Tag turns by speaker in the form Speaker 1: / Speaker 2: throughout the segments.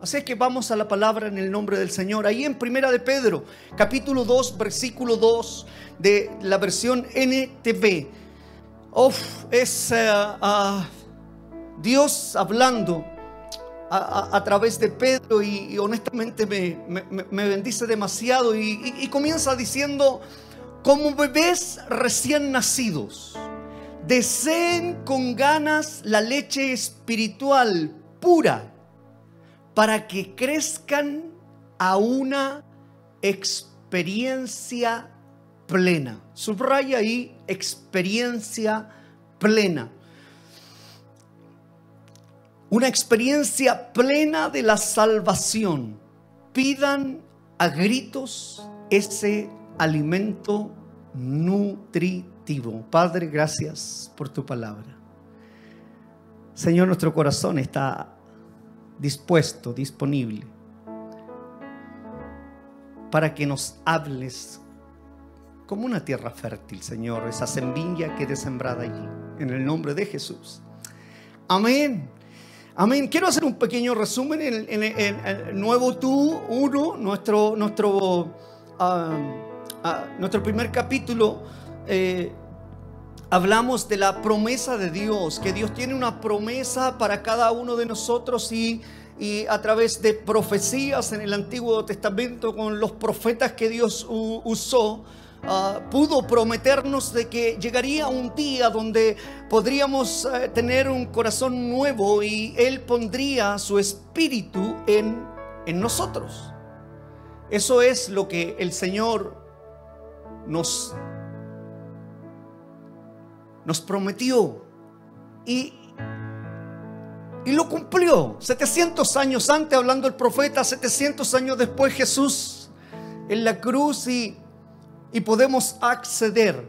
Speaker 1: Así que vamos a la palabra en el nombre del Señor. Ahí en Primera de Pedro, capítulo 2, versículo 2 de la versión NTV. Uf, es eh, ah, Dios hablando a, través de Pedro y, honestamente me, bendice demasiado y, y comienza diciendo, como bebés recién nacidos, deseen con ganas la leche espiritual pura para que crezcan a una experiencia plena. Subraya ahí experiencia plena. Una experiencia plena de la salvación. Pidan a gritos ese alimento nutritivo. Padre, gracias por tu palabra. Señor, nuestro corazón está dispuesto, disponible, para que nos hables como una tierra fértil, Señor, esa semilla que eres sembrada allí, en el nombre de Jesús. Amén. Amén. Quiero hacer un pequeño resumen en, el Nuevo Tú 1, nuestro, nuestro, ah, ah, nuestro primer capítulo. Eh, hablamos de la promesa de Dios, que Dios tiene una promesa para cada uno de nosotros y, a través de profecías en el Antiguo Testamento con los profetas que Dios usó, ah, pudo prometernos de que llegaría un día donde podríamos eh, tener un corazón nuevo y Él pondría su espíritu en, en nosotros. Eso es lo que el Señor nos nos prometió y, y lo cumplió. 700 años antes, hablando el profeta, 700 años después Jesús en la cruz y, y podemos acceder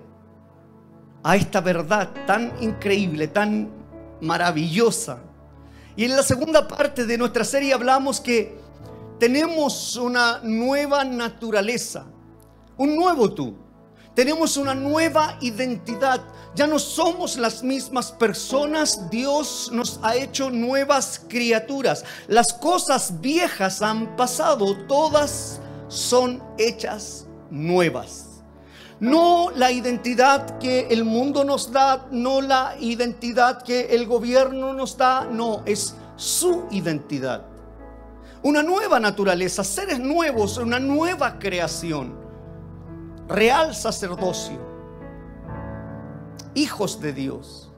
Speaker 1: a esta verdad tan increíble, tan maravillosa. Y en la segunda parte de nuestra serie hablamos que tenemos una nueva naturaleza, un nuevo tú. Tenemos una nueva identidad. Ya no somos las mismas personas. Dios nos ha hecho nuevas criaturas. Las cosas viejas han pasado. Todas son hechas nuevas. No la identidad que el mundo nos da, no la identidad que el gobierno nos da, no, es su identidad. Una nueva naturaleza, seres nuevos, una nueva creación real sacerdocio, hijos de Dios.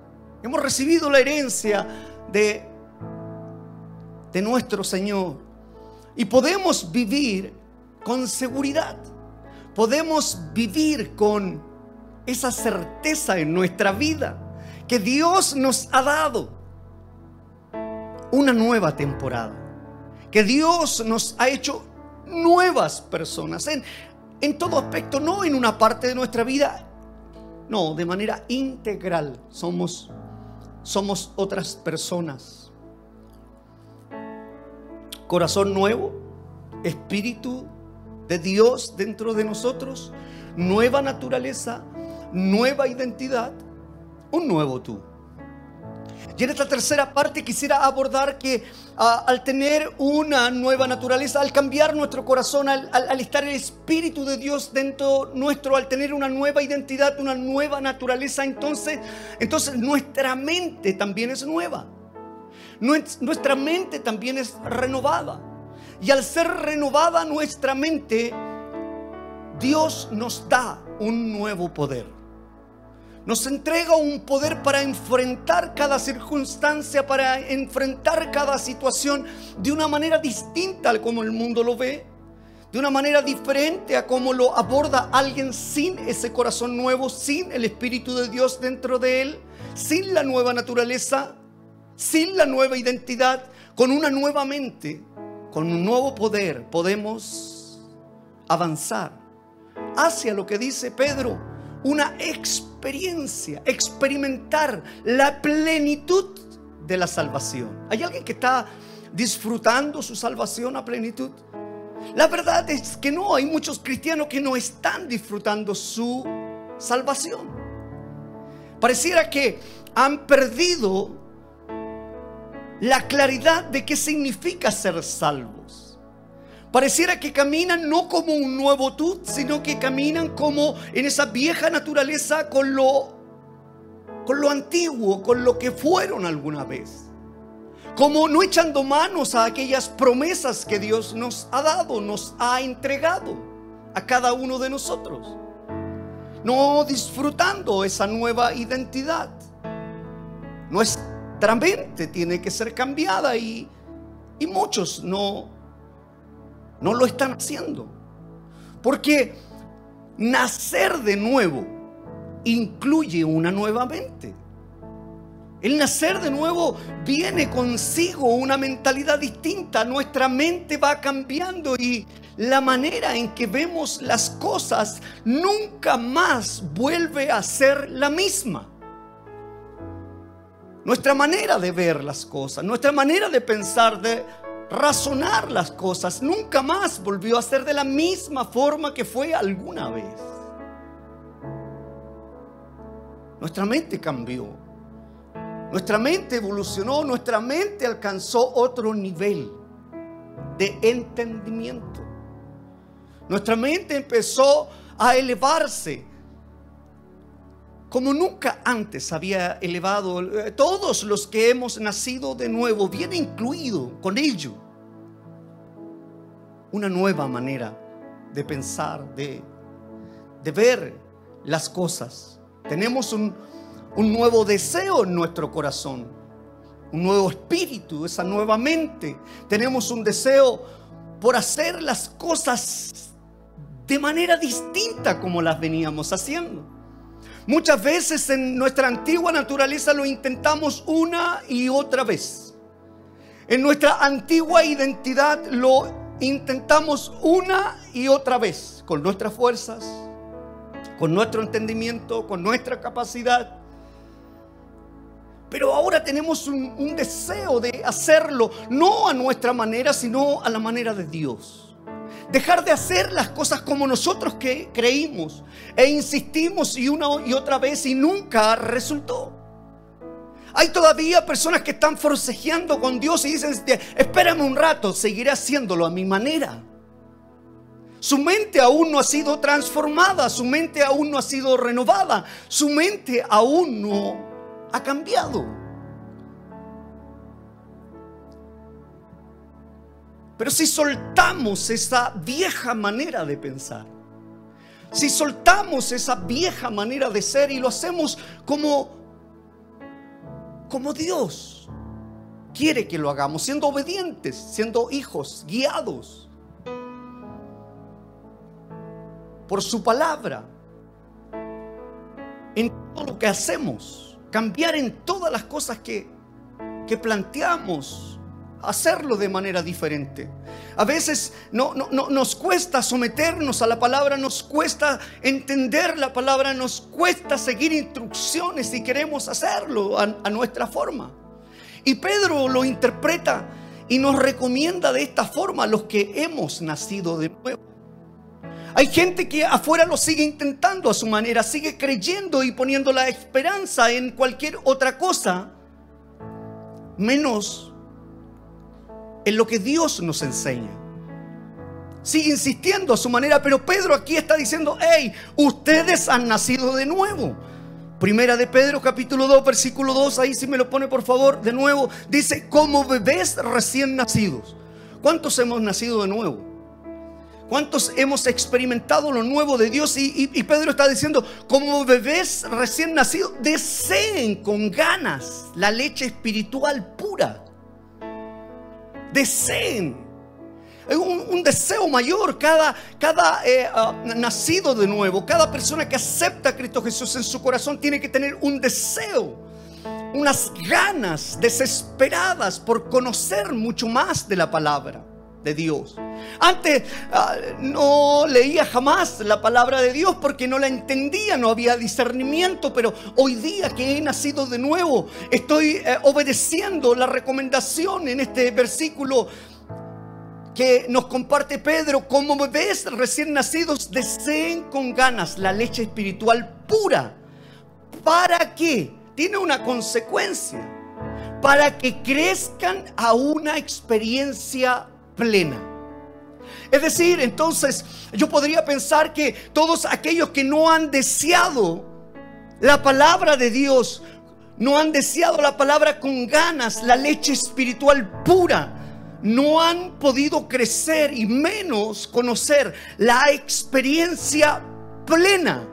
Speaker 1: Hemos recibido la herencia de, de nuestro Señor y podemos vivir con seguridad. Podemos vivir con esa certeza en nuestra vida que Dios nos ha dado una nueva temporada. Que Dios nos ha hecho nuevas personas. En, en todo aspecto, no en una parte de nuestra vida, no, de manera integral somos, somos otras personas. Corazón nuevo, espíritu de Dios dentro de nosotros, nueva naturaleza, nueva identidad, un nuevo tú. Y en esta tercera parte quisiera abordar que ah, al tener una nueva naturaleza, al cambiar nuestro corazón, al, estar el Espíritu de Dios dentro nuestro, al tener una nueva identidad, una nueva naturaleza, entonces, entonces nuestra mente también es nueva. Nuestra mente también es renovada. Y al ser renovada nuestra mente, Dios nos da un nuevo poder. Nos entrega un poder para enfrentar cada circunstancia, para enfrentar cada situación de una manera distinta a como el mundo lo ve, de una manera diferente a como lo aborda alguien sin ese corazón nuevo, sin el Espíritu de Dios dentro de él, sin la nueva naturaleza, sin la nueva identidad, con una nueva mente, con un nuevo poder, podemos avanzar hacia lo que dice Pedro, una experiencia experiencia, experimentar la plenitud de la salvación. ¿Hay alguien que está disfrutando su salvación a plenitud? La verdad es que no, hay muchos cristianos que no están disfrutando su salvación. Pareciera que han perdido la claridad de qué significa ser salvos. Pareciera que caminan no como un nuevo tú, sino que caminan como en esa vieja naturaleza con lo, con lo antiguo, con lo que fueron alguna vez. Como no echando manos a aquellas promesas que Dios nos ha dado, nos ha entregado a cada uno de nosotros. No disfrutando esa nueva identidad. Nuestra mente tiene que ser cambiada y, y muchos no, no lo están haciendo. Porque nacer de nuevo incluye una nueva mente. El nacer de nuevo viene consigo una mentalidad distinta. Nuestra mente va cambiando y la manera en que vemos las cosas nunca más vuelve a ser la misma. Nuestra manera de ver las cosas, nuestra manera de pensar, de razonar las cosas, nunca más volvió a ser de la misma forma que fue alguna vez. Nuestra mente cambió. Nuestra mente evolucionó, nuestra mente alcanzó otro nivel de entendimiento. Nuestra mente empezó a elevarse como nunca antes había elevado. Eh, todos los que hemos nacido de nuevo, viene incluido con ello una nueva manera de pensar, de, de ver las cosas. Tenemos un, un nuevo deseo en nuestro corazón, un nuevo espíritu, esa nueva mente. Tenemos un deseo por hacer las cosas de manera distinta como las veníamos haciendo. Muchas veces en nuestra antigua naturaleza lo intentamos una y otra vez. En nuestra antigua identidad lo intentamos una y otra vez con nuestras fuerzas, con nuestro entendimiento, con nuestra capacidad. Pero ahora tenemos un, deseo de hacerlo, no a nuestra manera, sino a la manera de Dios. Dejar de hacer las cosas como nosotros que creímos e insistimos y una y otra vez y nunca resultó. Hay todavía personas que están forcejeando con Dios y dicen, espérame un rato, seguiré haciéndolo a mi manera. Su mente aún no ha sido transformada, su mente aún no ha sido renovada, su mente aún no ha cambiado. Pero si soltamos esa vieja manera de pensar, si soltamos esa vieja manera de ser y lo hacemos como como Dios quiere que lo hagamos, siendo obedientes, siendo hijos, guiados por su palabra en todo lo que hacemos cambiar en todas las cosas que, que planteamos, hacerlo de manera diferente. A veces no, no, nos cuesta someternos a la palabra, nos cuesta entender la palabra, nos cuesta seguir instrucciones y queremos hacerlo a, a nuestra forma. Y Pedro lo interpreta y nos recomienda de esta forma a los que hemos nacido de nuevo. Hay gente que afuera lo sigue intentando a su manera, sigue creyendo y poniendo la esperanza en cualquier otra cosa, menos en lo que Dios nos enseña. Sigue insistiendo a su manera, pero Pedro aquí está diciendo, hey, ustedes han nacido de nuevo. Primera de Pedro capítulo 2 versículo 2, ahí si me lo pone por favor de nuevo, dice, como bebés recién nacidos. ¿Cuántos hemos nacido de nuevo? ¿Cuántos hemos experimentado lo nuevo de Dios? Y, Pedro está diciendo, como bebés recién nacidos, deseen con ganas la leche espiritual pura. Deseen. Un, deseo mayor. Cada, cada eh, ah, nacido de nuevo, cada persona que acepta a Cristo Jesús en su corazón tiene que tener un deseo unas ganas desesperadas por conocer mucho más de la palabra de Dios. Antes ah, no leía jamás la palabra de Dios porque no la entendía, no había discernimiento, pero hoy día que he nacido de nuevo, estoy eh, obedeciendo la recomendación en este versículo que nos comparte Pedro, como bebés recién nacidos deseen con ganas la leche espiritual pura. ¿Para qué? Tiene una consecuencia para que crezcan a una experiencia plena. Es decir, entonces yo podría pensar que todos aquellos que no han deseado la palabra de Dios, no han deseado la palabra con ganas, la leche espiritual pura, no han podido crecer y menos conocer la experiencia plena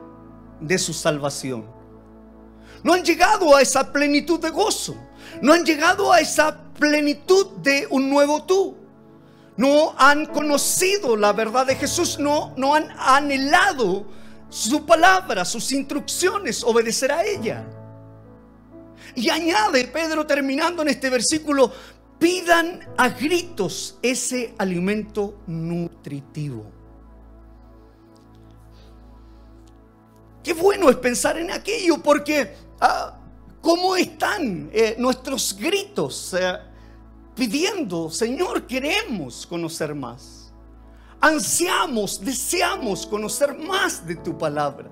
Speaker 1: de su salvación. No han llegado a esa plenitud de gozo. No han llegado a esa plenitud de un nuevo tú. No han conocido la verdad de Jesús. No, no han anhelado su palabra, sus instrucciones, obedecer a ella. Y añade Pedro terminando en este versículo, pidan a gritos ese alimento nutritivo. Qué bueno es pensar en aquello porque ah, ¿cómo están eh, nuestros gritos eh, pidiendo, Señor, queremos conocer más? Ansiamos, deseamos conocer más de tu palabra.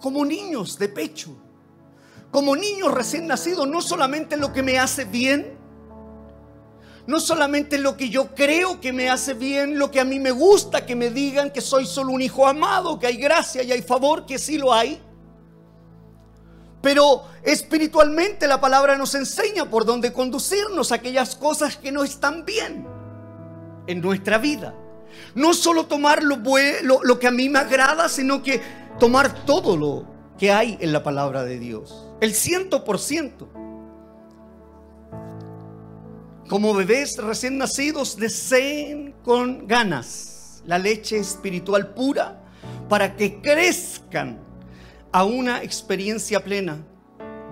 Speaker 1: Como niños de pecho, como niños recién nacidos, no solamente lo que me hace bien, no solamente lo que yo creo que me hace bien, lo que a mí me gusta que me digan que soy solo un hijo amado, que hay gracia y hay favor, que sí lo hay. Pero espiritualmente la palabra nos enseña por dónde conducirnos aquellas cosas que no están bien en nuestra vida. No solo tomar lo, lo que a mí me agrada, sino que tomar todo lo que hay en la palabra de Dios. El ciento por ciento. Como bebés recién nacidos, deseen con ganas la leche espiritual pura para que crezcan a una experiencia plena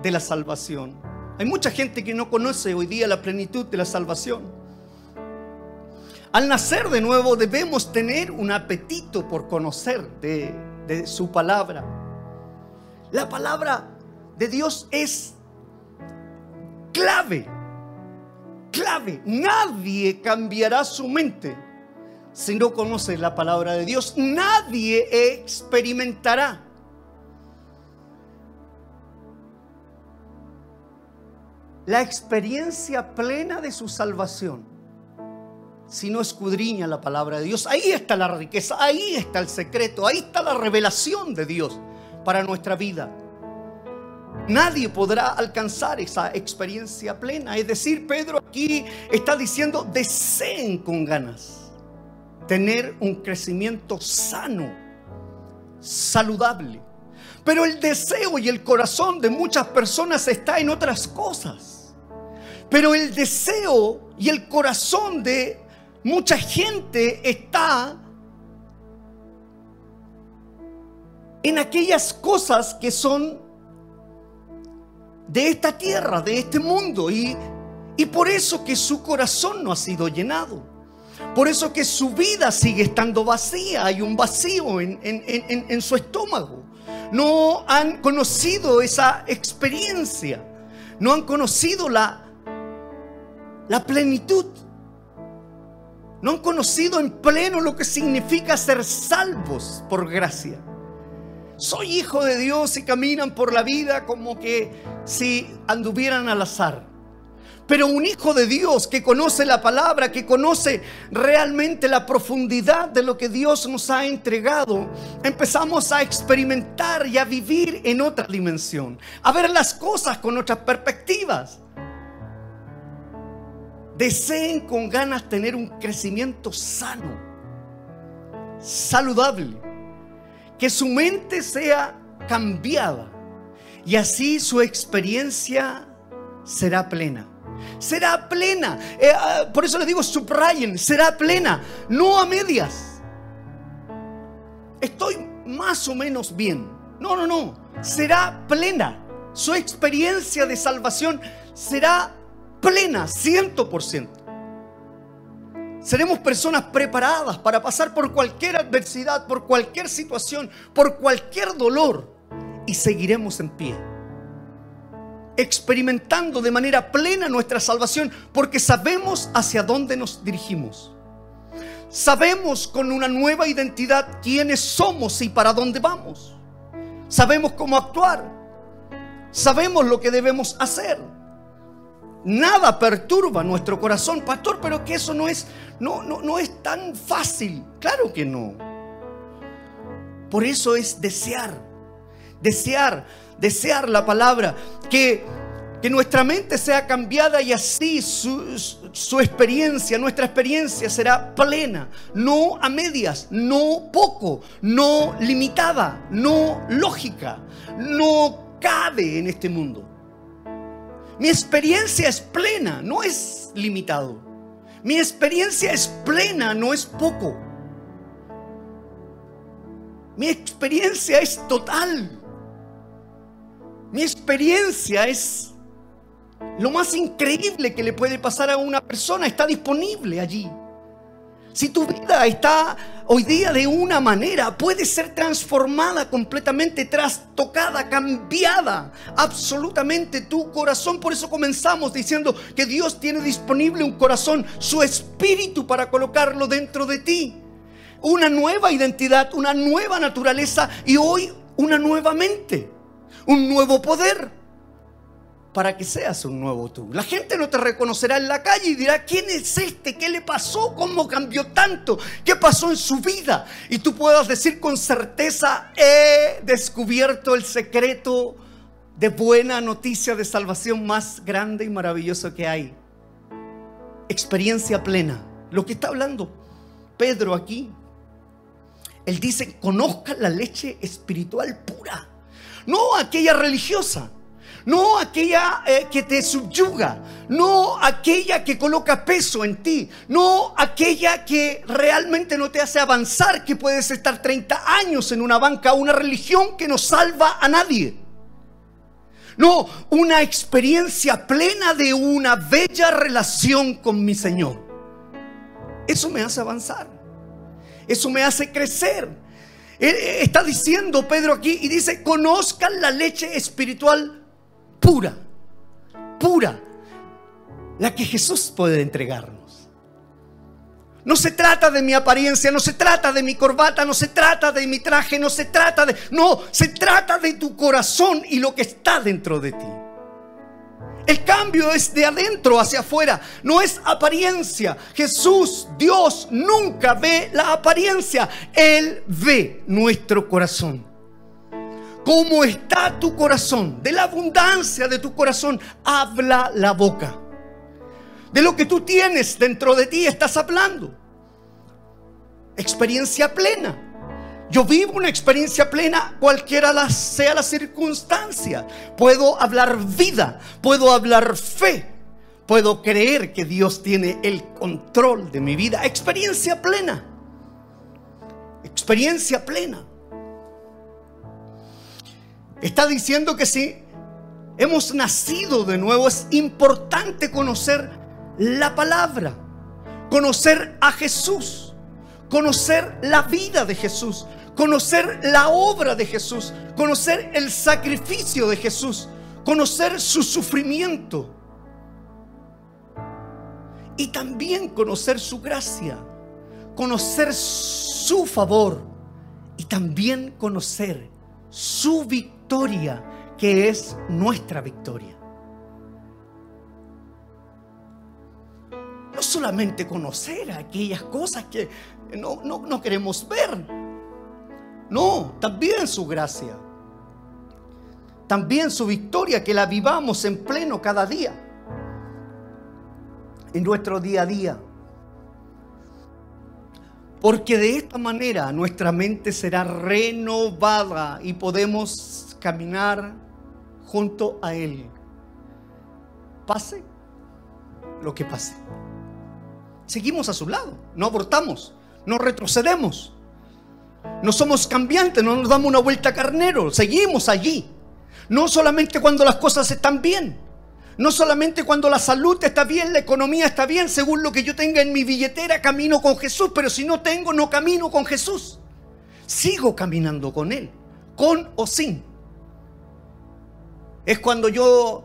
Speaker 1: de la salvación. Hay mucha gente que no conoce hoy día la plenitud de la salvación. Al nacer de nuevo debemos tener un apetito por conocer de, de su palabra. La palabra de Dios es clave clave. Nadie cambiará su mente si no conoce la palabra de Dios. Nadie experimentará. La experiencia plena de su salvación si no escudriña la palabra de Dios. Ahí está la riqueza, ahí está el secreto, ahí está la revelación de Dios para nuestra vida. Nadie podrá alcanzar esa experiencia plena. Es decir, Pedro aquí está diciendo, deseen con ganas tener un crecimiento sano, saludable. Pero el deseo y el corazón de muchas personas está en otras cosas. Pero el deseo y el corazón de mucha gente está en aquellas cosas que son de esta tierra, de este mundo. Y, y por eso que su corazón no ha sido llenado. Por eso que su vida sigue estando vacía. Hay un vacío en, en su estómago. No han conocido esa experiencia. No han conocido la, la plenitud. No han conocido en pleno lo que significa ser salvos por gracia soy hijo de Dios y caminan por la vida como que si anduvieran al azar. Pero un hijo de Dios que conoce la palabra, que conoce realmente la profundidad de lo que Dios nos ha entregado, empezamos a experimentar y a vivir en otra dimensión, a ver las cosas con otras perspectivas. Deseen con ganas tener un crecimiento sano, saludable que su mente sea cambiada y así su experiencia será plena. Será plena. Eh, ah, por eso les digo, subrayen, será plena, no a medias. Estoy más o menos bien. No, no, no. Será plena. Su experiencia de salvación será plena, ciento por ciento. Seremos personas preparadas para pasar por cualquier adversidad, por cualquier situación, por cualquier dolor y seguiremos en pie. Experimentando de manera plena nuestra salvación porque sabemos hacia dónde nos dirigimos. Sabemos con una nueva identidad quiénes somos y para dónde vamos. Sabemos cómo actuar. Sabemos lo que debemos hacer. Nada perturba nuestro corazón, pastor, pero que eso no es, no, no, no es tan fácil. Claro que no. Por eso es desear, desear, desear la palabra, que, que nuestra mente sea cambiada y así su, su experiencia, nuestra experiencia será plena, no a medias, no poco, no limitada, no lógica, no cabe en este mundo. Mi experiencia es plena, no es limitado. Mi experiencia es plena, no es poco. Mi experiencia es total. Mi experiencia es lo más increíble que le puede pasar a una persona. Está disponible allí. Si tu vida está hoy día de una manera, puede ser transformada completamente, trastocada, cambiada absolutamente tu corazón. Por eso comenzamos diciendo que Dios tiene disponible un corazón, su espíritu para colocarlo dentro de ti. Una nueva identidad, una nueva naturaleza y hoy una nueva mente, un nuevo poder para que seas un nuevo tú. La gente no te reconocerá en la calle y dirá, ¿quién es este? ¿Qué le pasó? ¿Cómo cambió tanto? ¿Qué pasó en su vida? Y tú puedas decir con certeza, he descubierto el secreto de buena noticia de salvación más grande y maravilloso que hay. Experiencia plena. Lo que está hablando Pedro aquí. Él dice, conozca la leche espiritual pura, no aquella religiosa no aquella eh, que te subyuga, no aquella que coloca peso en ti, no aquella que realmente no te hace avanzar, que puedes estar 30 años en una banca, una religión que no salva a nadie. No, una experiencia plena de una bella relación con mi Señor. Eso me hace avanzar. Eso me hace crecer. Eh, está diciendo Pedro aquí y dice, conozcan la leche espiritual pura, pura, la que Jesús puede entregarnos. No se trata de mi apariencia, no se trata de mi corbata, no se trata de mi traje, no se trata de... No, se trata de tu corazón y lo que está dentro de ti. El cambio es de adentro hacia afuera, no es apariencia. Jesús, Dios, nunca ve la apariencia, Él ve nuestro corazón cómo está tu corazón, de la abundancia de tu corazón, habla la boca. De lo que tú tienes dentro de ti estás hablando. Experiencia plena. Yo vivo una experiencia plena, cualquiera sea la circunstancia. Puedo hablar vida, puedo hablar fe, puedo creer que Dios tiene el control de mi vida. Experiencia plena. Experiencia plena. Está diciendo que si hemos nacido de nuevo. Es importante conocer la palabra, conocer a Jesús, conocer la vida de Jesús, conocer la obra de Jesús, conocer el sacrificio de Jesús, conocer su sufrimiento. Y también conocer su gracia, conocer su favor. Y también conocer su victoria victoria que es nuestra victoria. No solamente conocer aquellas cosas que no, no queremos ver. No, también su gracia. También su victoria que la vivamos en pleno cada día. En nuestro día a día. Porque de esta manera nuestra mente será renovada y podemos caminar junto a Él. Pase lo que pase. Seguimos a su lado, no abortamos, no retrocedemos. No somos cambiantes, no nos damos una vuelta carnero, seguimos allí. No solamente cuando las cosas están bien, no solamente cuando la salud está bien, la economía está bien, según lo que yo tenga en mi billetera, camino con Jesús, pero si no tengo, no camino con Jesús. Sigo caminando con Él, con o sin. Es cuando yo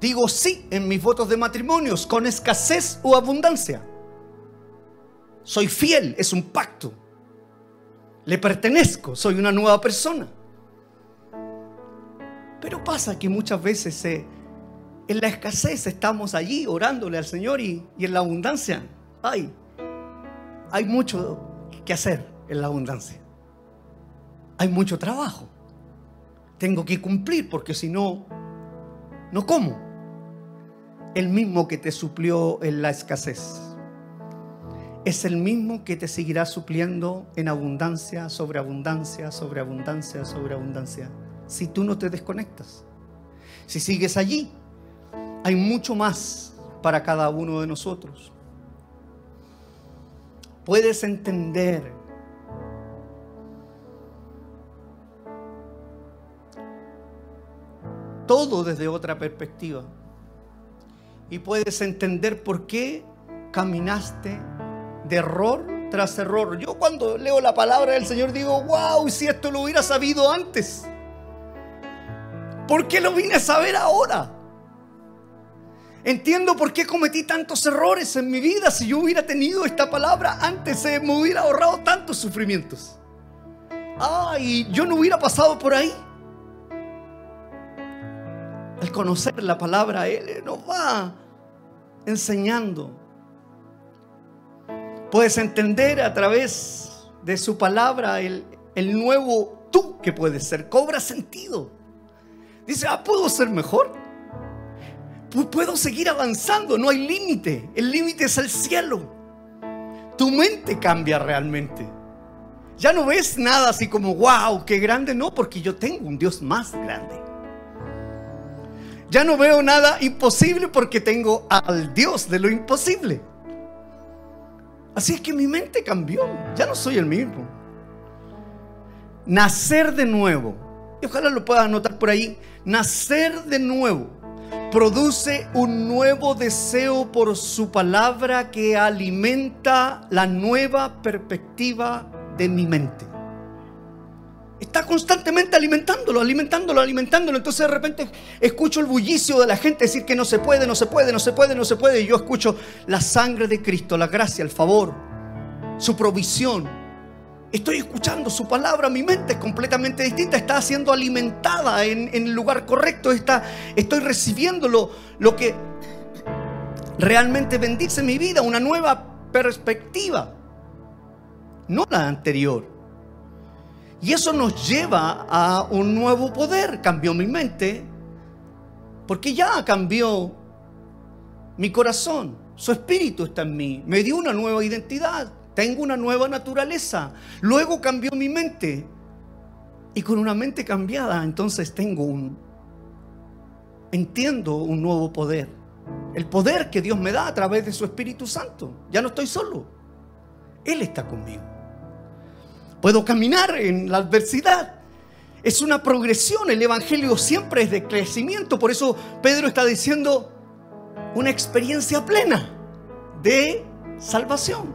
Speaker 1: digo sí en mis votos de matrimonios, con escasez o abundancia. Soy fiel, es un pacto. Le pertenezco, soy una nueva persona. Pero pasa que muchas veces se en la escasez estamos allí orándole al Señor y, y en la abundancia, ay, hay mucho que hacer en la abundancia. Hay mucho trabajo. Tengo que cumplir porque si no, no como. El mismo que te suplió en la escasez es el mismo que te seguirá supliendo en abundancia, sobre abundancia, sobre abundancia, sobre abundancia. Si tú no te desconectas, si sigues allí, hay mucho más para cada uno de nosotros. Puedes entender todo desde otra perspectiva. Y puedes entender por qué caminaste de error tras error. Yo cuando leo la palabra del Señor digo, wow, si esto lo hubiera sabido antes. ¿Por qué lo vine a saber ahora? Entiendo por qué cometí tantos errores en mi vida. Si yo hubiera tenido esta palabra antes, se me hubiera ahorrado tantos sufrimientos. Ay, yo no hubiera pasado por ahí. Al conocer la palabra, Él nos va enseñando Puedes entender a través de su palabra el, nuevo tú que puedes ser. Cobra sentido. Dice, ah, puedo ser mejor. Puedo seguir avanzando. No hay límite. El límite es el cielo. Tu mente cambia realmente. Ya no ves nada así como, wow, qué grande. No, porque yo tengo un Dios más grande. Ya no veo nada imposible porque tengo al Dios de lo imposible. Así es que mi mente cambió. Ya no soy el mismo. Nacer de nuevo. Y ojalá lo puedas anotar por ahí. Nacer de nuevo produce un nuevo deseo por su palabra que alimenta la nueva perspectiva de mi mente. Está constantemente alimentándolo, alimentándolo, alimentándolo. Entonces de repente escucho el bullicio de la gente decir que no se puede, no se puede, no se puede, no se puede. Y yo escucho la sangre de Cristo, la gracia, el favor, su provisión. Estoy escuchando su palabra, mi mente es completamente distinta, está siendo alimentada en, el lugar correcto, está, estoy recibiendo lo, lo que realmente bendice mi vida, una nueva perspectiva, no la anterior. Y eso nos lleva a un nuevo poder. Cambió mi mente, porque ya cambió mi corazón. Su espíritu está en mí. Me dio una nueva identidad. Tengo una nueva naturaleza. Luego cambió mi mente. Y con una mente cambiada, entonces tengo un... Entiendo un nuevo poder. El poder que Dios me da a través de su Espíritu Santo. Ya no estoy solo. Él está conmigo. Puedo caminar en la adversidad. Es una progresión. El Evangelio siempre es de crecimiento. Por eso Pedro está diciendo una experiencia plena de salvación.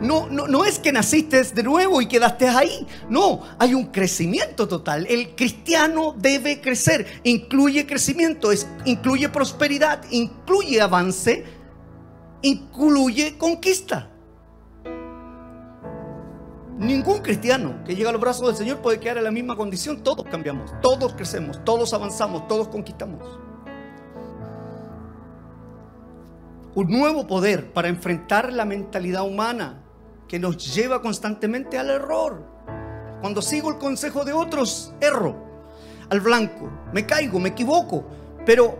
Speaker 1: No, no, no, es que naciste de nuevo y quedaste ahí. No, hay un crecimiento total. El cristiano debe crecer. Incluye crecimiento, incluye prosperidad, incluye avance, incluye conquista. Ningún cristiano que llega a los brazos del Señor puede quedar en la misma condición. Todos cambiamos, todos crecemos, todos avanzamos, todos conquistamos. Un nuevo poder para enfrentar la mentalidad humana que nos lleva constantemente al error. Cuando sigo el consejo de otros, erro al blanco, me caigo, me equivoco, pero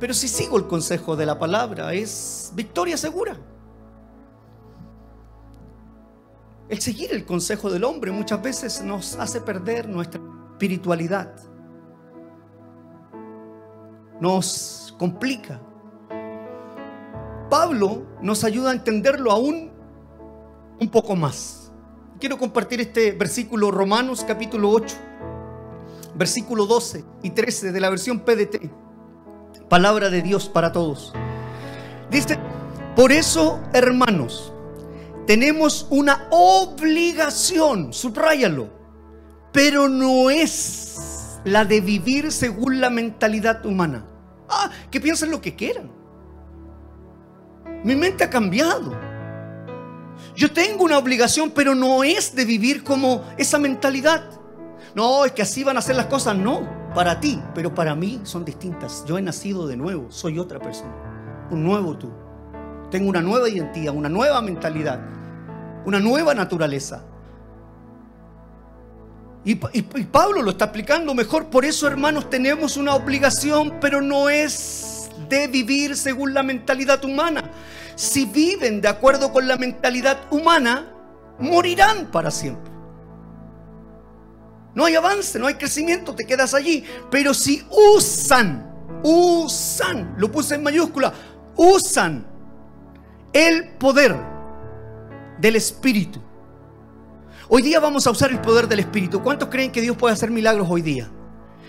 Speaker 1: pero si sigo el consejo de la palabra es victoria segura. El seguir el consejo del hombre muchas veces nos hace perder nuestra espiritualidad. Nos complica. Pablo nos ayuda a entenderlo aún un poco más. Quiero compartir este versículo Romanos capítulo 8, versículo 12 y 13 de la versión PDT. Palabra de Dios para todos. Dice, por eso, hermanos, tenemos una obligación, subráyalo, pero no es la de vivir según la mentalidad humana. Ah, que piensen lo que quieran. Mi mente ha cambiado. Yo tengo una obligación, pero no es de vivir como esa mentalidad. No, es que así van a ser las cosas, no. para ti, pero para mí son distintas. Yo he nacido de nuevo, soy otra persona, un nuevo tú. Tengo una nueva identidad, una nueva mentalidad, una nueva naturaleza. Y, Pablo lo está explicando mejor. Por eso, hermanos, tenemos una obligación, pero no es de vivir según la mentalidad humana. Si viven de acuerdo con la mentalidad humana, morirán para siempre. No hay avance, no hay crecimiento, te quedas allí. Pero si usan, usan, lo puse en mayúscula, usan el poder del Espíritu. Hoy día vamos a usar el poder del Espíritu. ¿Cuántos creen que Dios puede hacer milagros hoy día?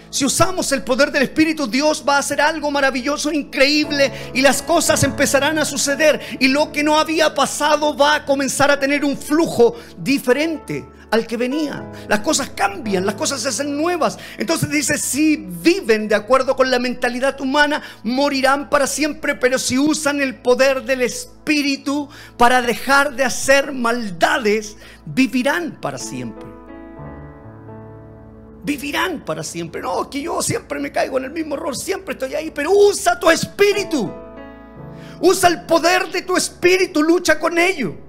Speaker 1: Si usamos el poder del Espíritu, Dios va a hacer algo maravilloso, increíble, y las cosas empezarán a suceder. Y lo que no había pasado va a comenzar a tener un flujo diferente al que venía. Las cosas cambian, las cosas se hacen nuevas. Entonces dice, si viven de acuerdo con la mentalidad humana, morirán para siempre, pero si usan el poder del Espíritu para dejar de hacer maldades, vivirán para siempre. Vivirán para siempre. No, que yo siempre me caigo en el mismo error, siempre estoy ahí, pero usa tu espíritu. Usa el poder de tu espíritu, lucha con ello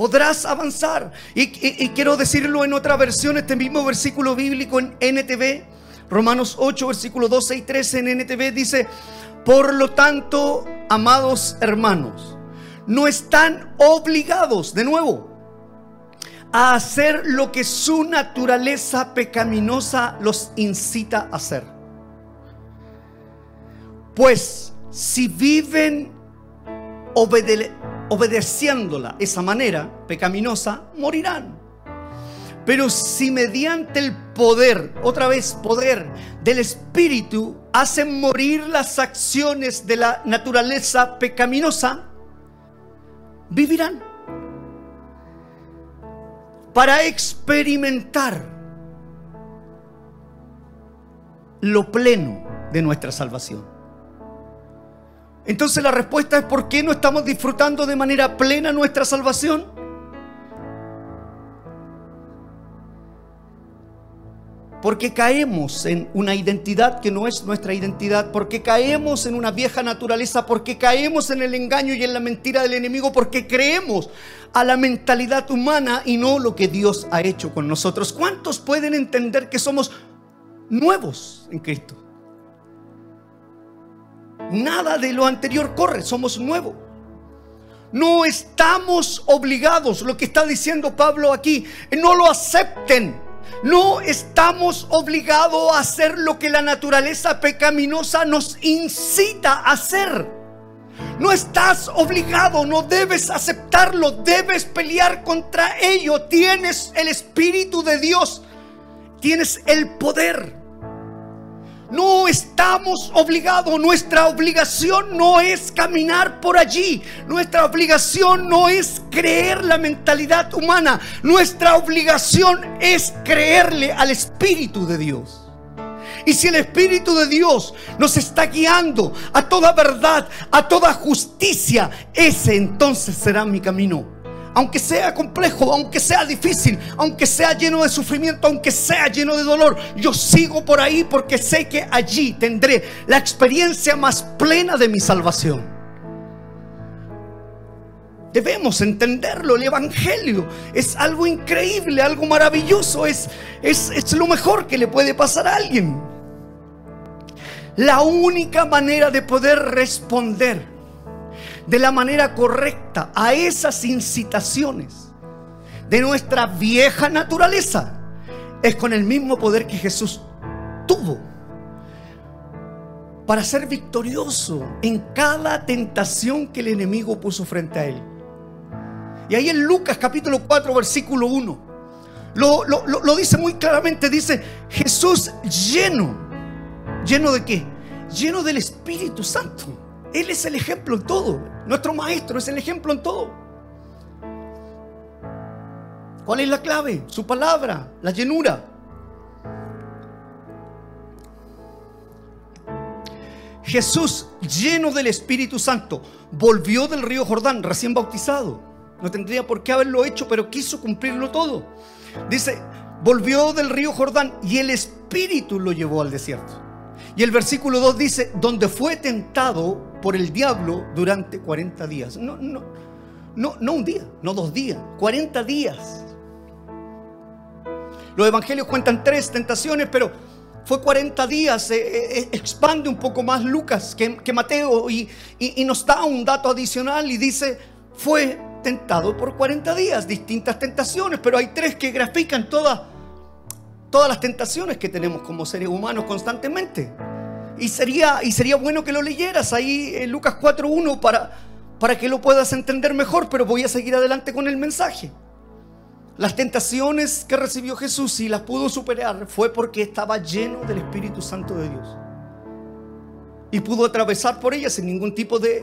Speaker 1: podrás avanzar. Y, quiero decirlo en otra versión, este mismo versículo bíblico en NTV, Romanos 8, versículo 12 y 13 en NTV dice, por lo tanto, amados hermanos, no están obligados, de nuevo, a hacer lo que su naturaleza pecaminosa los incita a hacer. Pues si viven obedeciendo, obedeciéndola esa manera pecaminosa, morirán. Pero si mediante el poder, otra vez poder del Espíritu, hacen morir las acciones de la naturaleza pecaminosa, vivirán. Para experimentar lo pleno de nuestra salvación. Entonces la respuesta es ¿por qué no estamos disfrutando de manera plena nuestra salvación? Porque caemos en una identidad que no es nuestra identidad, porque caemos en una vieja naturaleza, porque caemos en el engaño y en la mentira del enemigo, porque creemos a la mentalidad humana y no lo que Dios ha hecho con nosotros. ¿Cuántos pueden entender que somos nuevos en Cristo? Nada de lo anterior corre, somos nuevos. No estamos obligados, lo que está diciendo Pablo aquí, no lo acepten. No estamos obligados a hacer lo que la naturaleza pecaminosa nos incita a hacer. No estás obligado, no debes aceptarlo, debes pelear contra ello. Tienes el Espíritu de Dios, tienes el poder. No estamos obligados, nuestra obligación no es caminar por allí, nuestra obligación no es creer la mentalidad humana, nuestra obligación es creerle al Espíritu de Dios. Y si el Espíritu de Dios nos está guiando a toda verdad, a toda justicia, ese entonces será mi camino aunque sea complejo, aunque sea difícil, aunque sea lleno de sufrimiento, aunque sea lleno de dolor, yo sigo por ahí porque sé que allí tendré la experiencia más plena de mi salvación. Debemos entenderlo, el Evangelio es algo increíble, algo maravilloso, es, es, es lo mejor que le puede pasar a alguien. La única manera de poder responder de la manera correcta a esas incitaciones de nuestra vieja naturaleza es con el mismo poder que Jesús tuvo para ser victorioso en cada tentación que el enemigo puso frente a él. Y ahí en Lucas capítulo 4 versículo 1 lo, lo dice muy claramente, dice Jesús lleno, lleno de qué? Lleno del Espíritu Santo. Él es el ejemplo en todo. Nuestro maestro es el ejemplo en todo. ¿Cuál es la clave? Su palabra, la llenura. Jesús, lleno del Espíritu Santo, volvió del río Jordán, recién bautizado. No tendría por qué haberlo hecho, pero quiso cumplirlo todo. Dice, volvió del río Jordán y el Espíritu lo llevó al desierto. Y el versículo 2 dice, donde fue tentado por el diablo durante 40 días. No, no, no, no un día, no dos días, 40 días. Los evangelios cuentan tres tentaciones, pero fue 40 días. Eh, eh, eh, expande un poco más Lucas que, Mateo y, nos da un dato adicional y dice, fue tentado por 40 días, distintas tentaciones, pero hay tres que grafican todas, todas las tentaciones que tenemos como seres humanos constantemente. Y sería, y sería bueno que lo leyeras ahí en Lucas 4.1 para, para que lo puedas entender mejor, pero voy a seguir adelante con el mensaje. Las tentaciones que recibió Jesús y las pudo superar fue porque estaba lleno del Espíritu Santo de Dios. Y pudo atravesar por ellas sin ningún tipo de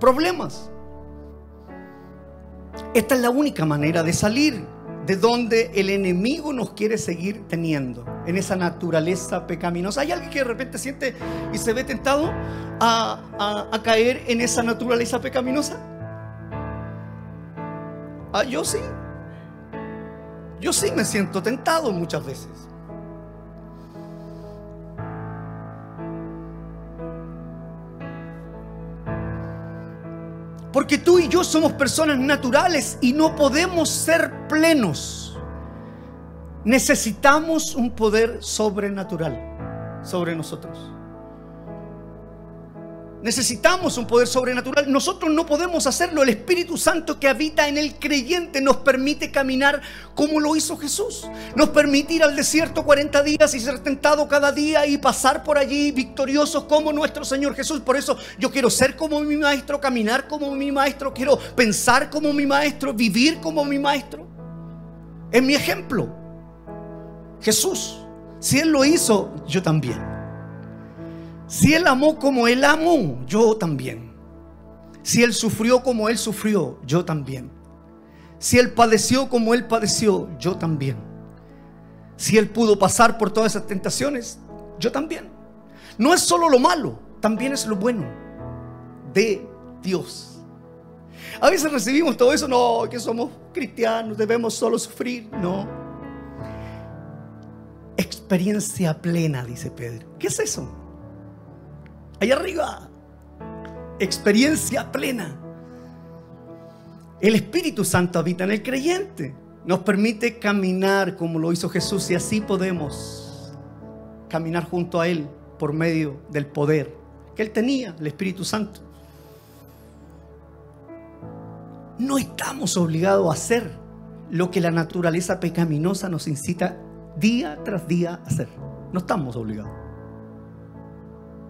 Speaker 1: problemas. Esta es la única manera de salir de donde el enemigo nos quiere seguir teniendo, en esa naturaleza pecaminosa. ¿Hay alguien que de repente siente y se ve tentado a, a caer en esa naturaleza pecaminosa? Ah, yo sí. Yo sí me siento tentado muchas veces. Porque tú y yo somos personas naturales y no podemos ser plenos. Necesitamos un poder sobrenatural sobre nosotros. Necesitamos un poder sobrenatural. Nosotros no podemos hacerlo. El Espíritu Santo que habita en el creyente nos permite caminar como lo hizo Jesús. Nos permite ir al desierto 40 días y ser tentado cada día y pasar por allí victoriosos como nuestro Señor Jesús. Por eso yo quiero ser como mi maestro, caminar como mi maestro, quiero pensar como mi maestro, vivir como mi maestro. Es mi ejemplo. Jesús, si Él lo hizo, yo también. Si Él amó como Él amó, yo también. Si Él sufrió como Él sufrió, yo también. Si Él padeció como Él padeció, yo también. Si Él pudo pasar por todas esas tentaciones, yo también. No es solo lo malo, también es lo bueno de Dios. A veces recibimos todo eso, no, que somos cristianos, debemos solo sufrir. No. Experiencia plena, dice Pedro. ¿Qué es eso? Allá arriba. Experiencia plena. El Espíritu Santo habita en el creyente. Nos permite caminar como lo hizo Jesús y así podemos caminar junto a Él por medio del poder que Él tenía, el Espíritu Santo. No estamos obligados a hacer lo que la naturaleza pecaminosa nos incita día tras día a hacer. No estamos obligados.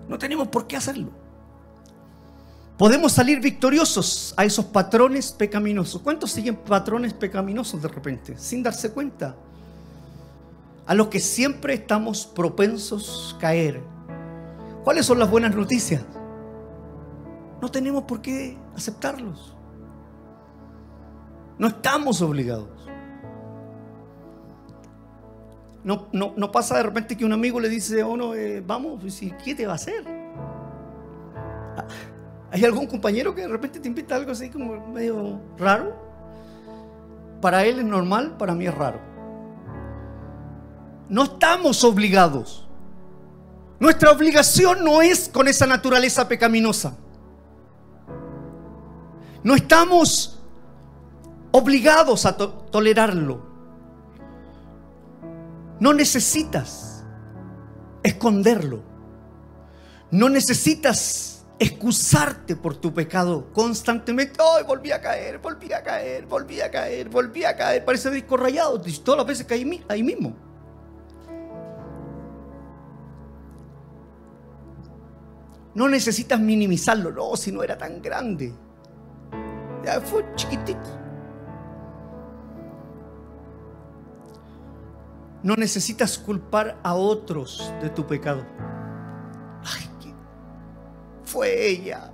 Speaker 1: No tenemos por qué hacerlo. Podemos salir victoriosos a esos patrones pecaminosos. ¿Cuántos siguen patrones pecaminosos de repente, sin darse cuenta? A los que siempre estamos propensos a caer. ¿Cuáles son las buenas noticias? No tenemos por qué aceptarlos. No estamos obligados. No, pasa de repente que un amigo le dice a uno, eh, vamos, pues, ¿qué te va a hacer? Ah, ¿Hay algún compañero que de repente te invita a algo así como medio raro? Para él es normal, para mí es raro. No estamos obligados. Nuestra obligación no es con esa naturaleza pecaminosa. No estamos obligados a tolerarlo. No necesitas esconderlo. No necesitas excusarte por tu pecado constantemente. Ay, volví a caer, volví a caer, volví a caer, volví a caer. Parece disco rayado. Todas las veces caí ahí mismo. No necesitas minimizarlo. No, si no era tan grande. Ya fue chiquitito. No necesitas culpar a otros de tu pecado. Ay, fue ella.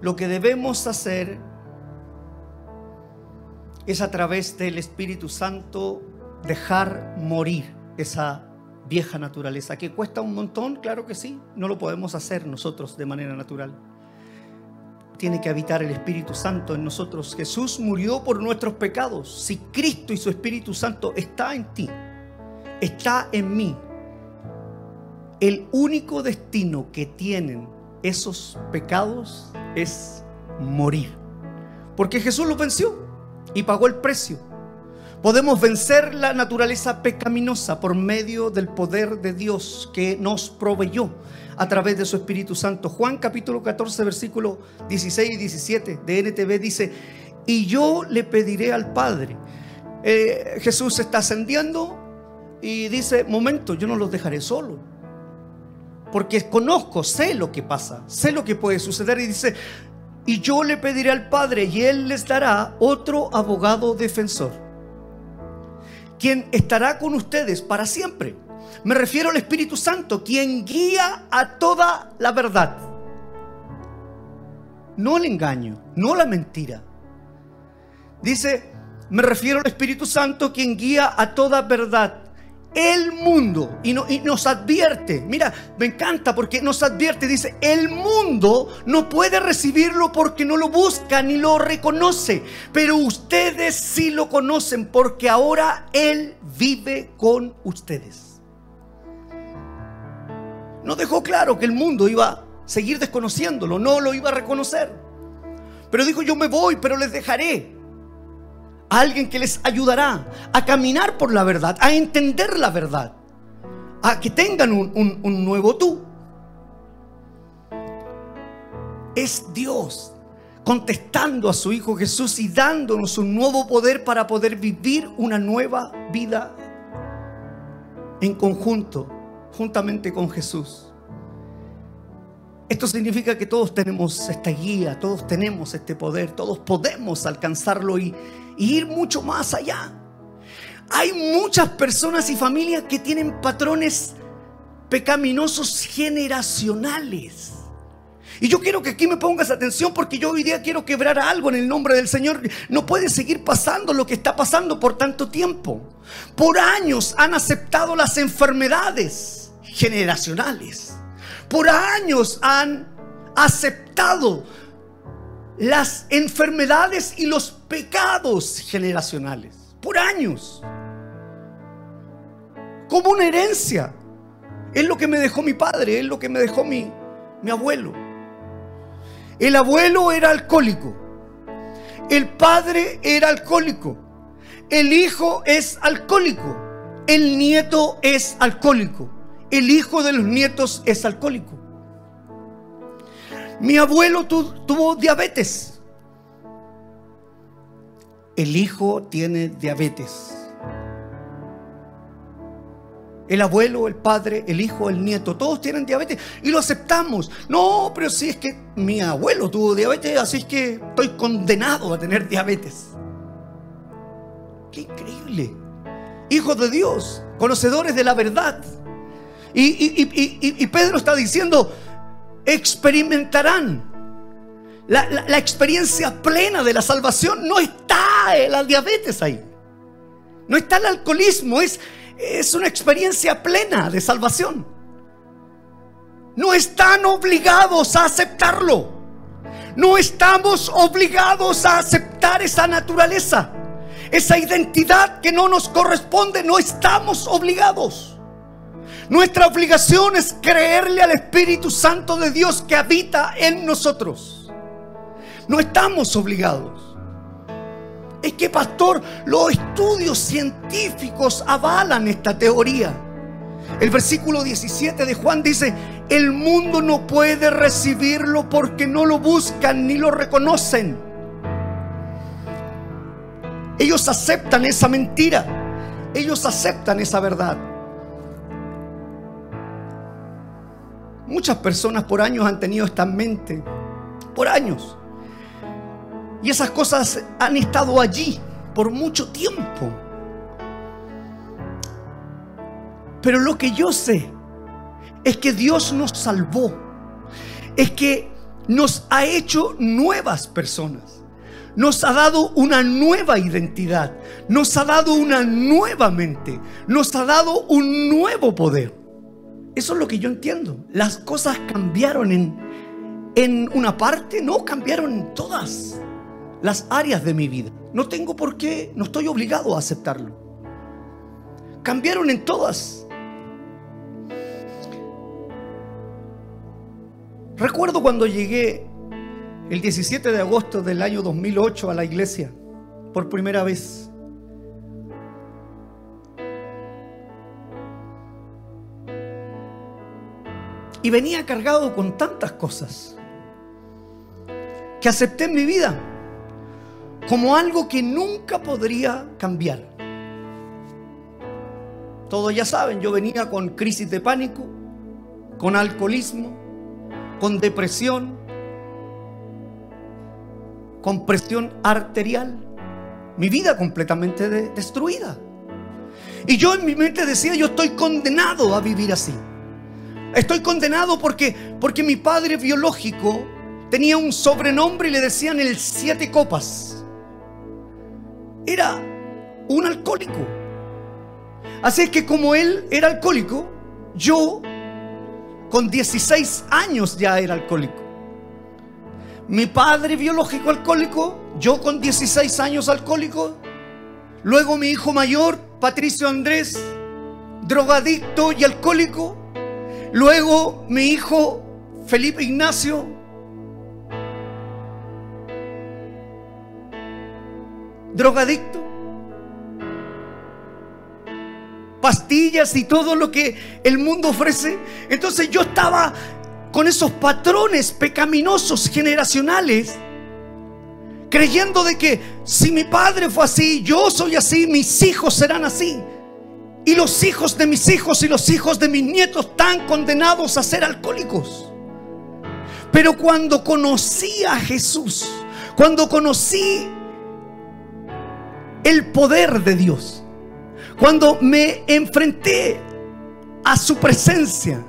Speaker 1: Lo que debemos hacer es a través del Espíritu Santo dejar morir esa vieja naturaleza, que cuesta un montón, claro que sí, no lo podemos hacer nosotros de manera natural tiene que habitar el Espíritu Santo en nosotros. Jesús murió por nuestros pecados. Si Cristo y su Espíritu Santo está en ti, está en mí, el único destino que tienen esos pecados es morir. Porque Jesús los venció y pagó el precio. Podemos vencer la naturaleza pecaminosa por medio del poder de Dios que nos proveyó a través de su Espíritu Santo. Juan capítulo 14, versículo 16 y 17 de NTV dice, y yo le pediré al Padre. Eh, Jesús está ascendiendo y dice, momento, yo no los dejaré solos. Porque conozco, sé lo que pasa, sé lo que puede suceder. Y dice, y yo le pediré al Padre y Él les dará otro abogado defensor, quien estará con ustedes para siempre me refiero al Espíritu Santo, quien guía a toda la verdad. No el engaño, no la mentira. Dice, me refiero al Espíritu Santo, quien guía a toda verdad. El mundo, y, y, nos advierte, mira, me encanta porque nos advierte, dice, el mundo no puede recibirlo porque no lo busca ni lo reconoce, pero ustedes sí lo conocen porque ahora Él vive con ustedes no dejó claro que el mundo iba a seguir desconociéndolo, no lo iba a reconocer. Pero dijo, yo me voy, pero les dejaré alguien que les ayudará a caminar por la verdad, a entender la verdad, a que tengan un, un nuevo tú. Es Dios contestando a su Hijo Jesús y dándonos un nuevo poder para poder vivir una nueva vida en conjunto juntamente con Jesús. Esto significa que todos tenemos esta guía, todos tenemos este poder, todos podemos alcanzarlo y, ir mucho más allá. Hay muchas personas y familias que tienen patrones pecaminosos generacionales. Y yo quiero que aquí me pongas atención porque yo hoy día quiero quebrar algo en el nombre del Señor. No puede seguir pasando lo que está pasando por tanto tiempo. Por años han aceptado las enfermedades generacionales. Por años han aceptado las enfermedades y los pecados generacionales. Por años. Como una herencia. Es lo que me dejó mi padre, es lo que me dejó mi, mi abuelo. El abuelo era alcohólico. El padre era alcohólico. El hijo es alcohólico. El nieto es alcohólico el hijo de los nietos es alcohólico. Mi abuelo tuvo diabetes. El hijo tiene diabetes. El abuelo, el padre, el hijo, el nieto, todos tienen diabetes y lo aceptamos. No, pero si es que mi abuelo tuvo diabetes, así es que estoy condenado a tener diabetes. Qué increíble. Hijos de Dios, conocedores de la verdad. Y, Pedro está diciendo, experimentarán la, experiencia plena de la salvación. No está la diabetes ahí. No está el alcoholismo. Es, es una experiencia plena de salvación. No están obligados a aceptarlo. No estamos obligados a aceptar esa naturaleza. Esa identidad que no nos corresponde. No estamos obligados. Nuestra obligación es creerle al Espíritu Santo de Dios que habita en nosotros. No estamos obligados. Es que, pastor, los estudios científicos avalan esta teoría. El versículo 17 de Juan dice, el mundo no puede recibirlo porque no lo buscan ni lo reconocen. Ellos aceptan esa mentira. Ellos aceptan esa verdad. Muchas personas por años han tenido esta mente, por años. Y esas cosas han estado allí por mucho tiempo. Pero lo que yo sé es que Dios nos salvó. Es que nos ha hecho nuevas personas. Nos ha dado una nueva identidad. Nos ha dado una nueva mente. Nos ha dado un nuevo poder. Eso es lo que yo entiendo. Las cosas cambiaron en, en una parte, no, cambiaron en todas las áreas de mi vida. No tengo por qué, no estoy obligado a aceptarlo. Cambiaron en todas. Recuerdo cuando llegué el 17 de agosto del año 2008 a la iglesia por primera vez. Y venía cargado con tantas cosas que acepté mi vida como algo que nunca podría cambiar. Todos ya saben, yo venía con crisis de pánico, con alcoholismo, con depresión, con presión arterial, mi vida completamente destruida. Y yo en mi mente decía, yo estoy condenado a vivir así. Estoy condenado porque, porque mi padre biológico tenía un sobrenombre y le decían el siete copas. Era un alcohólico. Así es que como él era alcohólico, yo con 16 años ya era alcohólico. Mi padre biológico alcohólico, yo con 16 años alcohólico, luego mi hijo mayor, Patricio Andrés, drogadicto y alcohólico, luego mi hijo Felipe Ignacio, drogadicto, pastillas y todo lo que el mundo ofrece. Entonces yo estaba con esos patrones pecaminosos generacionales, creyendo de que si mi padre fue así, yo soy así, mis hijos serán así. Y los hijos de mis hijos y los hijos de mis nietos están condenados a ser alcohólicos. Pero cuando conocí a Jesús, cuando conocí el poder de Dios, cuando me enfrenté a su presencia,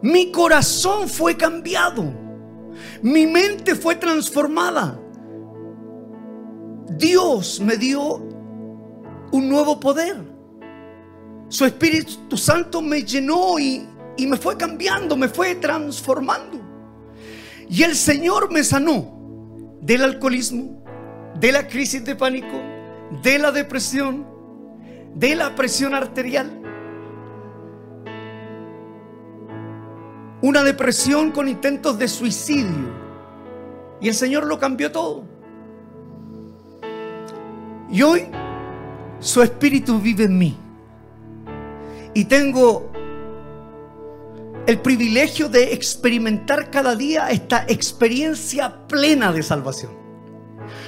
Speaker 1: mi corazón fue cambiado. Mi mente fue transformada. Dios me dio un nuevo poder. Su Espíritu Santo me llenó y, y, me fue cambiando, me fue transformando. Y el Señor me sanó del alcoholismo, de la crisis de pánico, de la depresión, de la presión arterial. una depresión con intentos de suicidio. Y el Señor lo cambió todo. Y hoy su espíritu vive en mí. Y tengo el privilegio de experimentar cada día esta experiencia plena de salvación.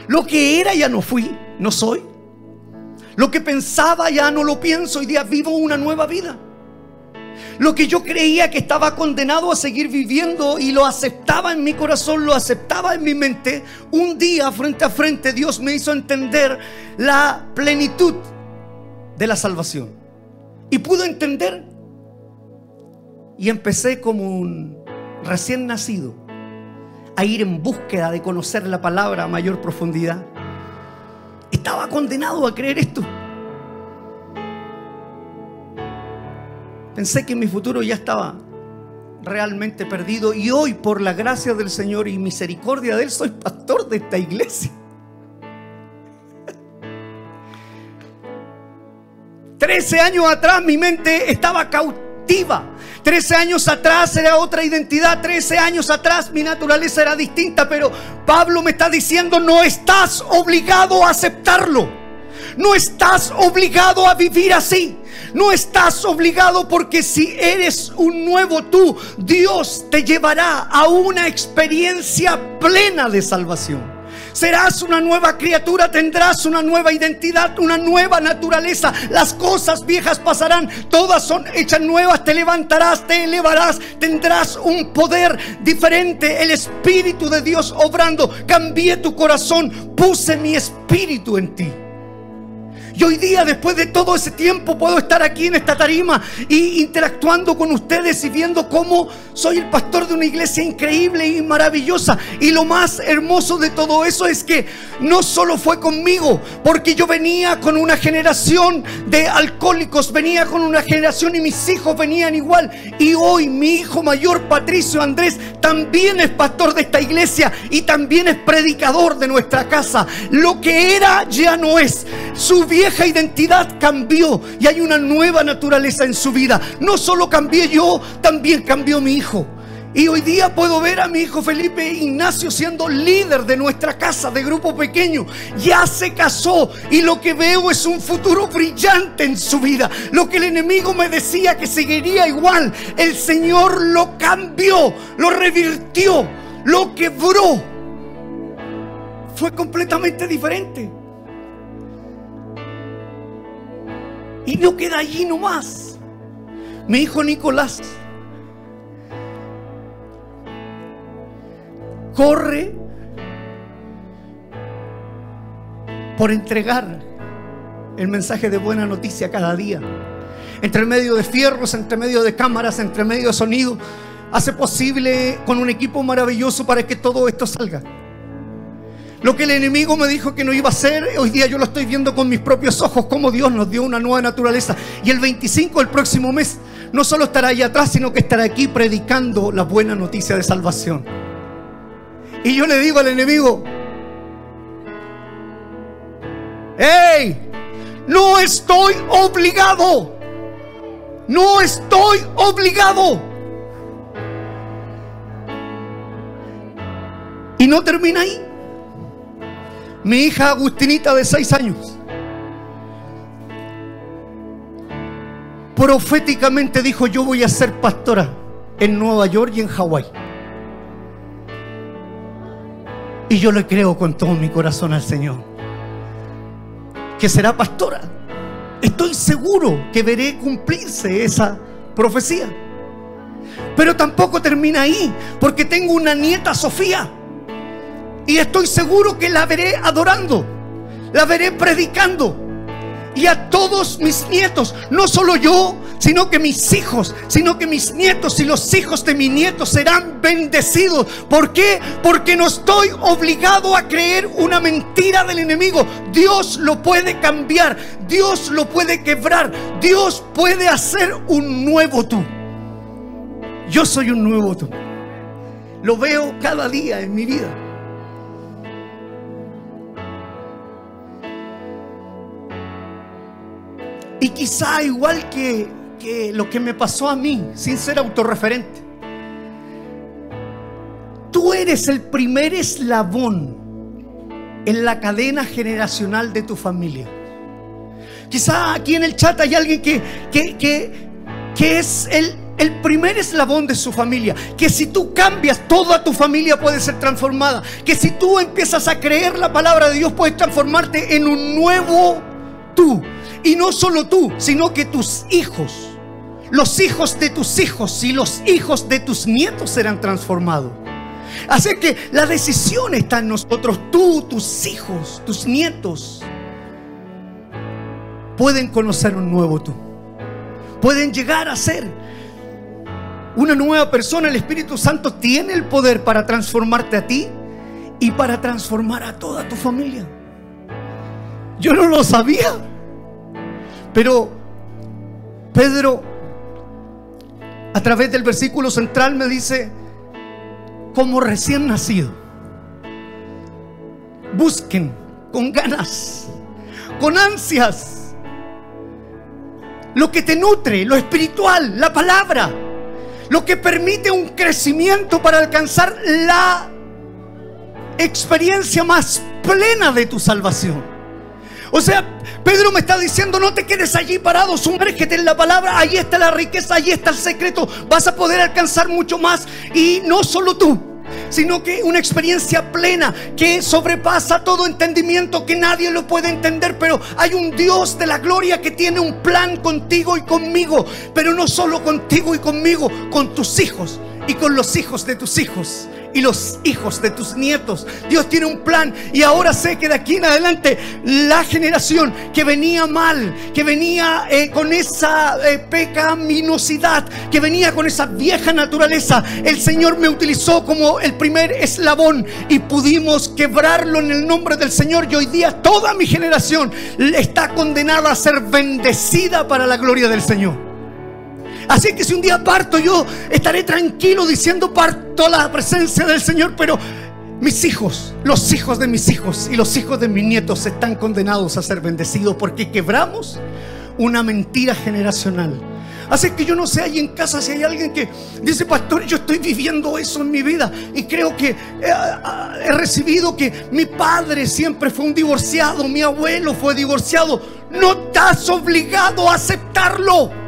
Speaker 1: Lo que era ya no fui, no soy. Lo que pensaba ya no lo pienso, hoy día vivo una nueva vida. Lo que yo creía que estaba condenado a seguir viviendo y lo aceptaba en mi corazón, lo aceptaba en mi mente, un día frente a frente Dios me hizo entender la plenitud de la salvación. Y pude entender. Y empecé como un recién nacido a ir en búsqueda de conocer la palabra a mayor profundidad. Estaba condenado a creer esto. Pensé que mi futuro ya estaba realmente perdido y hoy por la gracia del Señor y misericordia de Él soy pastor de esta iglesia. Trece años atrás mi mente estaba cautiva. Trece años atrás era otra identidad. Trece años atrás mi naturaleza era distinta. Pero Pablo me está diciendo, no estás obligado a aceptarlo. No estás obligado a vivir así. No estás obligado porque si eres un nuevo tú, Dios te llevará a una experiencia plena de salvación. Serás una nueva criatura, tendrás una nueva identidad, una nueva naturaleza. Las cosas viejas pasarán, todas son hechas nuevas. Te levantarás, te elevarás, tendrás un poder diferente. El Espíritu de Dios obrando. Cambié tu corazón, puse mi espíritu en ti. Y hoy día, después de todo ese tiempo, puedo estar aquí en esta tarima y interactuando con ustedes y viendo cómo soy el pastor de una iglesia increíble y maravillosa. Y lo más hermoso de todo eso es que no solo fue conmigo, porque yo venía con una generación de alcohólicos, venía con una generación y mis hijos venían igual. Y hoy mi hijo mayor, Patricio Andrés, también es pastor de esta iglesia y también es predicador de nuestra casa. Lo que era ya no es. Su vieja identidad cambió y hay una nueva naturaleza en su vida. No solo cambié yo, también cambió mi hijo. Y hoy día puedo ver a mi hijo Felipe Ignacio siendo líder de nuestra casa de grupo pequeño. Ya se casó y lo que veo es un futuro brillante en su vida. Lo que el enemigo me decía que seguiría igual, el Señor lo cambió, lo revirtió, lo quebró. Fue completamente diferente. Y no queda allí nomás. Mi hijo Nicolás corre por entregar el mensaje de buena noticia cada día. Entre medio de fierros, entre medio de cámaras, entre medio de sonido, hace posible con un equipo maravilloso para que todo esto salga. Lo que el enemigo me dijo que no iba a hacer, hoy día yo lo estoy viendo con mis propios ojos, como Dios nos dio una nueva naturaleza. Y el 25 del próximo mes, no solo estará ahí atrás, sino que estará aquí predicando la buena noticia de salvación. Y yo le digo al enemigo, hey, no estoy obligado, no estoy obligado. Y no termina ahí. Mi hija Agustinita de seis años proféticamente dijo, yo voy a ser pastora en Nueva York y en Hawái. Y yo le creo con todo mi corazón al Señor. Que será pastora. Estoy seguro que veré cumplirse esa profecía. Pero tampoco termina ahí, porque tengo una nieta Sofía y estoy seguro que la veré adorando, la veré predicando. Y a todos mis nietos, no solo yo, sino que mis hijos, sino que mis nietos y los hijos de mis nietos serán bendecidos. ¿Por qué? Porque no estoy obligado a creer una mentira del enemigo. Dios lo puede cambiar, Dios lo puede quebrar, Dios puede hacer un nuevo tú. Yo soy un nuevo tú. Lo veo cada día en mi vida. Y quizá igual que, lo que me pasó a mí, sin ser autorreferente. Tú eres el primer eslabón en la cadena generacional de tu familia. Quizá aquí en el chat hay alguien que, que, que es el, el primer eslabón de su familia. Que si tú cambias, toda tu familia puede ser transformada. Que si tú empiezas a creer la palabra de Dios, puedes transformarte en un nuevo tú. Y no solo tú, sino que tus hijos, los hijos de tus hijos y los hijos de tus nietos serán transformados. Así que la decisión está en nosotros. Tú, tus hijos, tus nietos pueden conocer un nuevo tú. Pueden llegar a ser una nueva persona. El Espíritu Santo tiene el poder para transformarte a ti y para transformar a toda tu familia. Yo no lo sabía. Pero Pedro, a través del versículo central, me dice, como recién nacido, busquen con ganas, con ansias, lo que te nutre, lo espiritual, la palabra, lo que permite un crecimiento para alcanzar la experiencia más plena de tu salvación. O sea, Pedro me está diciendo, no te quedes allí parado, sumérgete en la palabra, ahí está la riqueza, ahí está el secreto, vas a poder alcanzar mucho más. Y no solo tú, sino que una experiencia plena que sobrepasa todo entendimiento, que nadie lo puede entender, pero hay un Dios de la gloria que tiene un plan contigo y conmigo, pero no solo contigo y conmigo, con tus hijos y con los hijos de tus hijos y los hijos de tus nietos. Dios tiene un plan y ahora sé que de aquí en adelante la generación que venía mal, que venía eh, con esa eh, pecaminosidad, que venía con esa vieja naturaleza, el Señor me utilizó como el primer eslabón y pudimos quebrarlo en el nombre del Señor y hoy día toda mi generación está condenada a ser bendecida para la gloria del Señor. Así que si un día parto, yo estaré tranquilo diciendo parto a la presencia del Señor, pero mis hijos, los hijos de mis hijos y los hijos de mis nietos están condenados a ser bendecidos porque quebramos una mentira generacional. Así que yo no sé ahí en casa si hay alguien que dice, pastor, yo estoy viviendo eso en mi vida y creo que he, he recibido que mi padre siempre fue un divorciado, mi abuelo fue divorciado. No estás obligado a aceptarlo.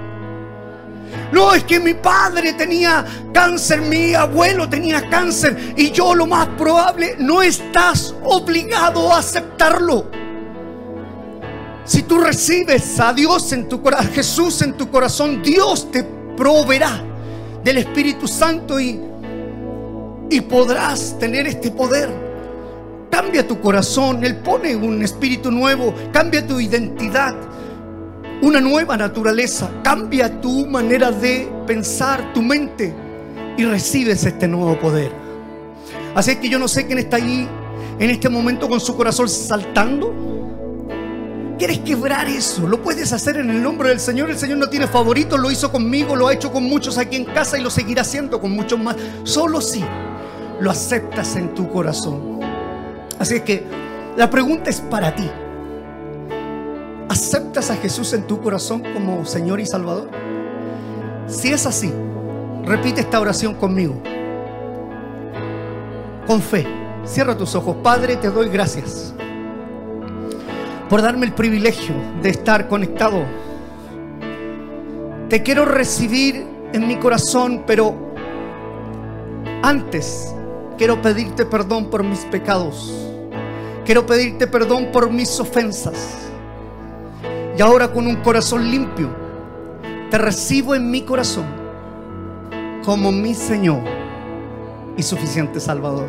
Speaker 1: No, es que mi padre tenía cáncer, mi abuelo tenía cáncer y yo lo más probable no estás obligado a aceptarlo. Si tú recibes a Dios en tu corazón, Jesús en tu corazón, Dios te proveerá del Espíritu Santo y, y podrás tener este poder. Cambia tu corazón, Él pone un espíritu nuevo, cambia tu identidad una nueva naturaleza. Cambia tu manera de pensar, tu mente y recibes este nuevo poder. Así que yo no sé quién está ahí en este momento con su corazón saltando. ¿Quieres quebrar eso? Lo puedes hacer en el nombre del Señor. El Señor no tiene favoritos, lo hizo conmigo, lo ha hecho con muchos aquí en casa y lo seguirá haciendo con muchos más. Solo si lo aceptas en tu corazón. Así que la pregunta es para ti. ¿Aceptas a Jesús en tu corazón como Señor y Salvador? Si es así, repite esta oración conmigo. Con fe. Cierra tus ojos. Padre, te doy gracias por darme el privilegio de estar conectado. Te quiero recibir en mi corazón, pero antes quiero pedirte perdón por mis pecados. Quiero pedirte perdón por mis ofensas. Y ahora con un corazón limpio, te recibo en mi corazón como mi Señor y suficiente Salvador.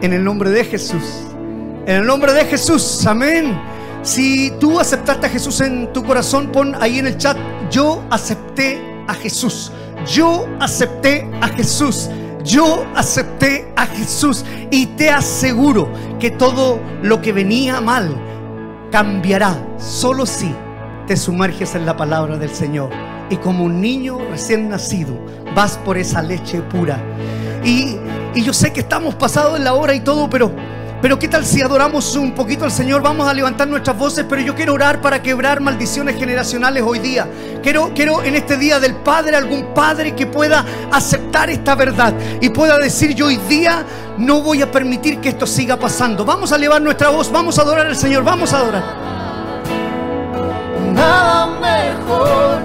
Speaker 1: En el nombre de Jesús. En el nombre de Jesús. Amén. Si tú aceptaste a Jesús en tu corazón, pon ahí en el chat, yo acepté a Jesús. Yo acepté a Jesús. Yo acepté a Jesús y te aseguro que todo lo que venía mal, cambiará solo si te sumerges en la palabra del Señor. Y como un niño recién nacido, vas por esa leche pura. Y, yo sé que estamos pasados en la hora y todo, pero, pero ¿qué tal si adoramos un poquito al Señor? Vamos a levantar nuestras voces, pero yo quiero orar para quebrar maldiciones generacionales hoy día. Quiero, quiero en este día del Padre, algún Padre que pueda aceptar esta verdad y pueda decir, yo hoy día no voy a permitir que esto siga pasando. Vamos a elevar nuestra voz, vamos a adorar al Señor, vamos a adorar.
Speaker 2: Nada mejor